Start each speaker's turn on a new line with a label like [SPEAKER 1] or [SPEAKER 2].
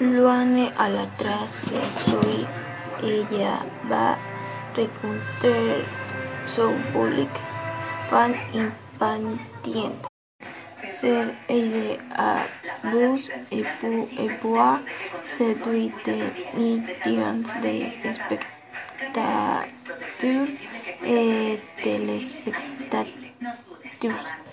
[SPEAKER 1] L'année à la trace suit, ella va rencontrer son public fan impatient. Ser aidé à bus et pouvoir séduire des millions de espectadores, et eh, telespectadores.